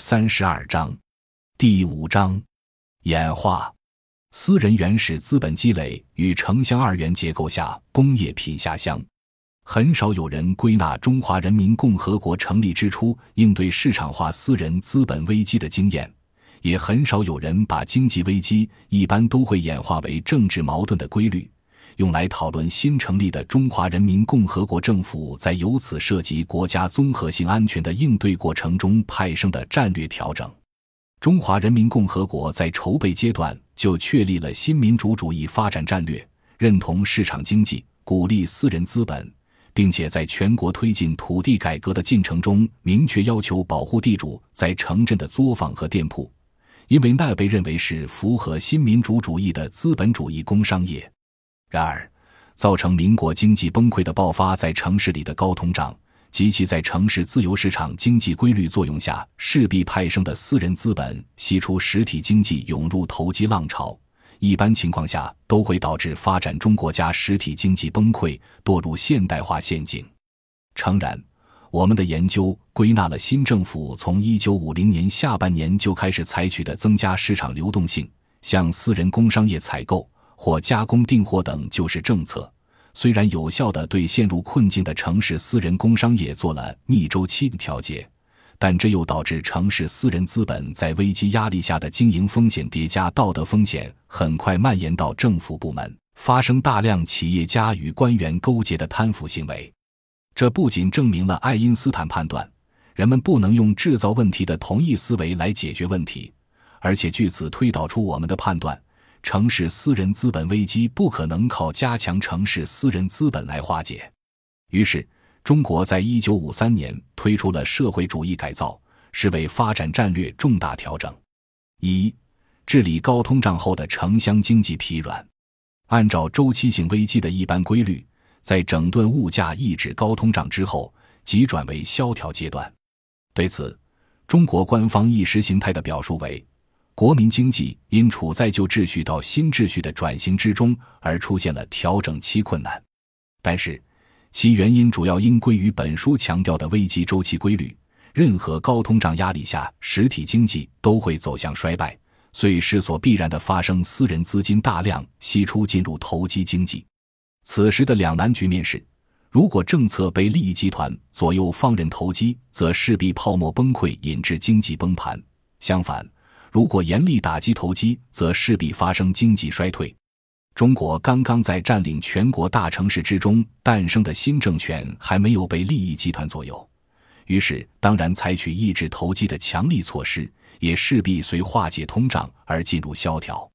三十二章，第五章，演化。私人原始资本积累与城乡二元结构下工业品下乡，很少有人归纳中华人民共和国成立之初应对市场化私人资本危机的经验，也很少有人把经济危机一般都会演化为政治矛盾的规律。用来讨论新成立的中华人民共和国政府在由此涉及国家综合性安全的应对过程中派生的战略调整。中华人民共和国在筹备阶段就确立了新民主主义发展战略，认同市场经济，鼓励私人资本，并且在全国推进土地改革的进程中明确要求保护地主在城镇的作坊和店铺，因为那被认为是符合新民主主义的资本主义工商业。然而，造成民国经济崩溃的爆发在城市里的高通胀及其在城市自由市场经济规律作用下势必派生的私人资本吸出实体经济涌入投机浪潮，一般情况下都会导致发展中国家实体经济崩溃，堕入现代化陷阱。诚然，我们的研究归纳了新政府从一九五零年下半年就开始采取的增加市场流动性，向私人工商业采购。或加工订货等救市政策，虽然有效地对陷入困境的城市私人工商业做了逆周期的调节，但这又导致城市私人资本在危机压力下的经营风险叠加道德风险，很快蔓延到政府部门，发生大量企业家与官员勾结的贪腐行为。这不仅证明了爱因斯坦判断人们不能用制造问题的同一思维来解决问题，而且据此推导出我们的判断。城市私人资本危机不可能靠加强城市私人资本来化解，于是中国在一九五三年推出了社会主义改造，是为发展战略重大调整。一、治理高通胀后的城乡经济疲软，按照周期性危机的一般规律，在整顿物价、抑制高通胀之后，即转为萧条阶段。对此，中国官方意识形态的表述为。国民经济因处在旧秩序到新秩序的转型之中，而出现了调整期困难。但是，其原因主要应归于本书强调的危机周期规律：任何高通胀压力下，实体经济都会走向衰败，所势所必然的发生私人资金大量析出进入投机经济。此时的两难局面是：如果政策被利益集团左右放任投机，则势必泡沫崩溃，引致经济崩盘；相反，如果严厉打击投机，则势必发生经济衰退。中国刚刚在占领全国大城市之中诞生的新政权还没有被利益集团左右，于是当然采取抑制投机的强力措施，也势必随化解通胀而进入萧条。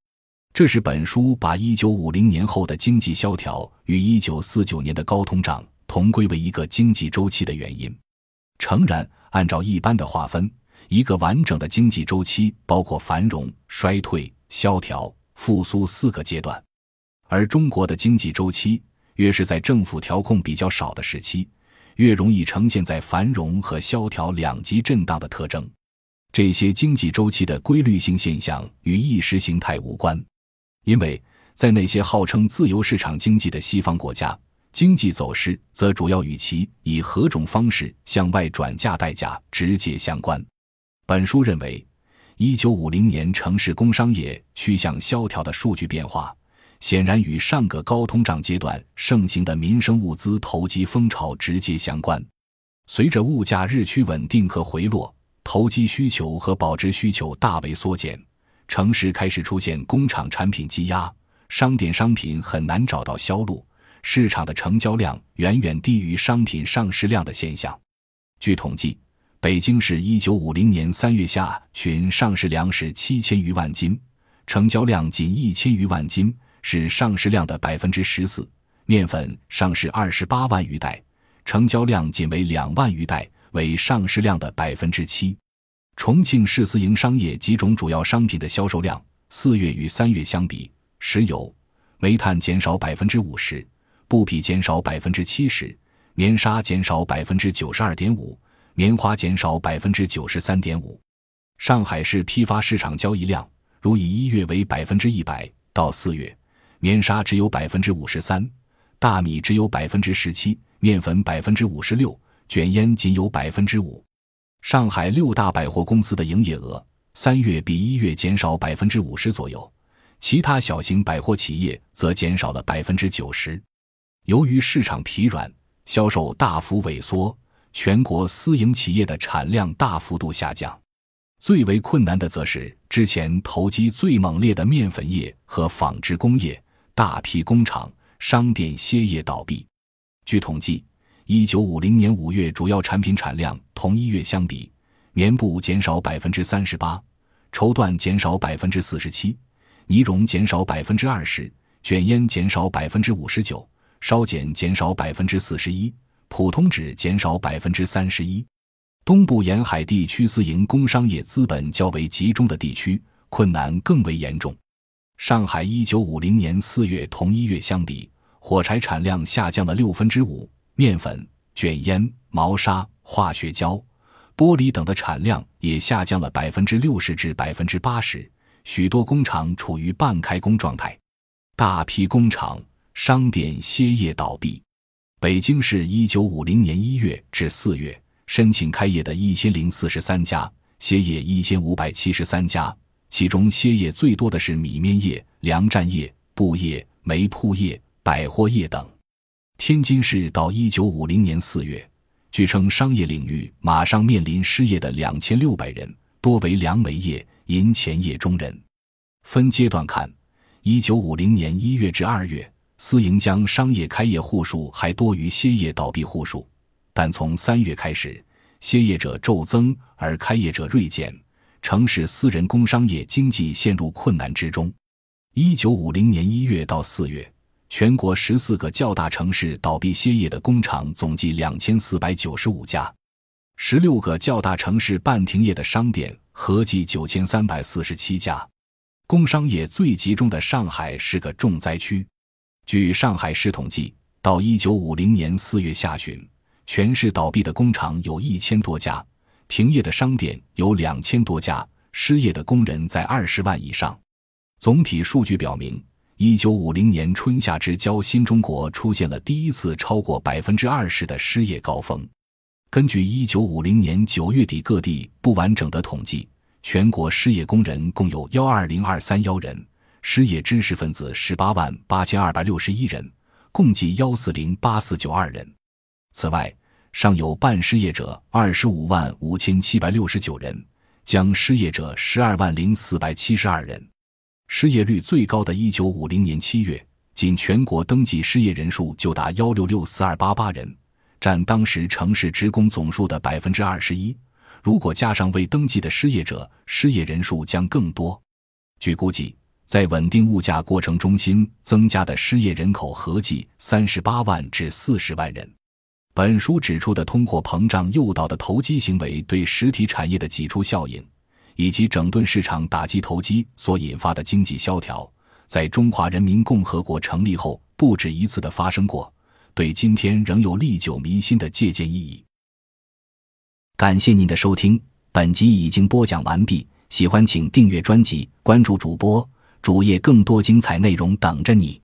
这是本书把一九五零年后的经济萧条与一九四九年的高通胀同归为一个经济周期的原因。诚然，按照一般的划分。一个完整的经济周期包括繁荣、衰退、萧条、复苏四个阶段，而中国的经济周期越是在政府调控比较少的时期，越容易呈现在繁荣和萧条两极震荡的特征。这些经济周期的规律性现象与意识形态无关，因为在那些号称自由市场经济的西方国家，经济走势则主要与其以何种方式向外转嫁代价直接相关。本书认为，一九五零年城市工商业趋向萧条的数据变化，显然与上个高通胀阶段盛行的民生物资投机风潮直接相关。随着物价日趋稳定和回落，投机需求和保值需求大为缩减，城市开始出现工厂产品积压，商店商品很难找到销路，市场的成交量远远低于商品上市量的现象。据统计。北京市一九五零年三月下旬上市粮食七千余万斤，成交量仅一千余万斤，是上市量的百分之十四。面粉上市二十八万余袋，成交量仅为两万余袋，为上市量的百分之七。重庆市私营商业几种主要商品的销售量，四月与三月相比，石油、煤炭减少百分之五十，布匹减少百分之七十，棉纱减少百分之九十二点五。棉花减少百分之九十三点五，上海市批发市场交易量如以一月为百分之一百，到四月，棉纱只有百分之五十三，大米只有百分之十七，面粉百分之五十六，卷烟仅有百分之五。上海六大百货公司的营业额三月比一月减少百分之五十左右，其他小型百货企业则减少了百分之九十。由于市场疲软，销售大幅萎缩，全国私营企业的产量大幅度下降。最为困难的则是之前投机最猛烈的面粉业和纺织工业，大批工厂、商店歇业倒闭。据统计，一九五零年五月主要产品产量同一月相比，棉布减少百分之三十八，绸缎减少百分之四十七，呢绒减少百分之二十，卷烟减少百分之五十九，烧碱减少百分之四十一，普通纸减少百分之三十一。东部沿海地区私营工商业资本较为集中的地区，困难更为严重。上海一九五零年四月同一月相比，火柴产量下降了六分之五，面粉、卷烟、毛纱、化学胶、玻璃等的产量也下降了百分之六十至百分之八十，许多工厂处于半开工状态，大批工厂、商店歇业倒闭。北京市一九五零年一月至四月。申请开业的一千零四十三家，歇业一千五百七十三家，其中歇业最多的是米面业、粮站业、布业、煤铺业、百货业等。天津市到一九五零年四月，据称商业领域马上面临失业的两千六百人，多为粮煤业、银钱业中人。分阶段看，一九五零年一月至二月，私营将商业开业户数还多于歇业倒闭户数。但从三月开始，歇业者骤增，而开业者锐减，城市私人工商业经济陷入困难之中。一九五零年一月到四月，全国十四个较大城市倒闭歇业的工厂总计两千四百九十五家，十六个较大城市半停业的商店合计九千三百四十七家。工商业最集中的上海是个重灾区。据上海市统计，到一九五零年四月下旬。全市倒闭的工厂有一千多家，停业的商店有两千多家，失业的工人在二十万以上。总体数据表明，一九五零年春夏之交，新中国出现了第一次超过百分之二十的失业高峰。根据一九五零年九月底各地不完整的统计，全国失业工人共有幺二零二三幺人，失业知识分子十八万八千二百六十一人，共计幺四零八四九二人。此外，尚有半失业者二十五万五千七百六十九人，将失业者十二万零四百七十二人。失业率最高的一九五零年七月，仅全国登记失业人数就达幺六六四二八八人，占当时城市职工总数的百分之二十一。如果加上未登记的失业者，失业人数将更多。据估计，在稳定物价过程中新增加的失业人口合计三十八万至四十万人。本书指出的通货膨胀诱导的投机行为对实体产业的挤出效应，以及整顿市场打击投机所引发的经济萧条，在中华人民共和国成立后不止一次的发生过，对今天仍有历久弥新的借鉴意义。感谢您的收听，本集已经播讲完毕。喜欢请订阅专辑，关注主播主页，更多精彩内容等着你。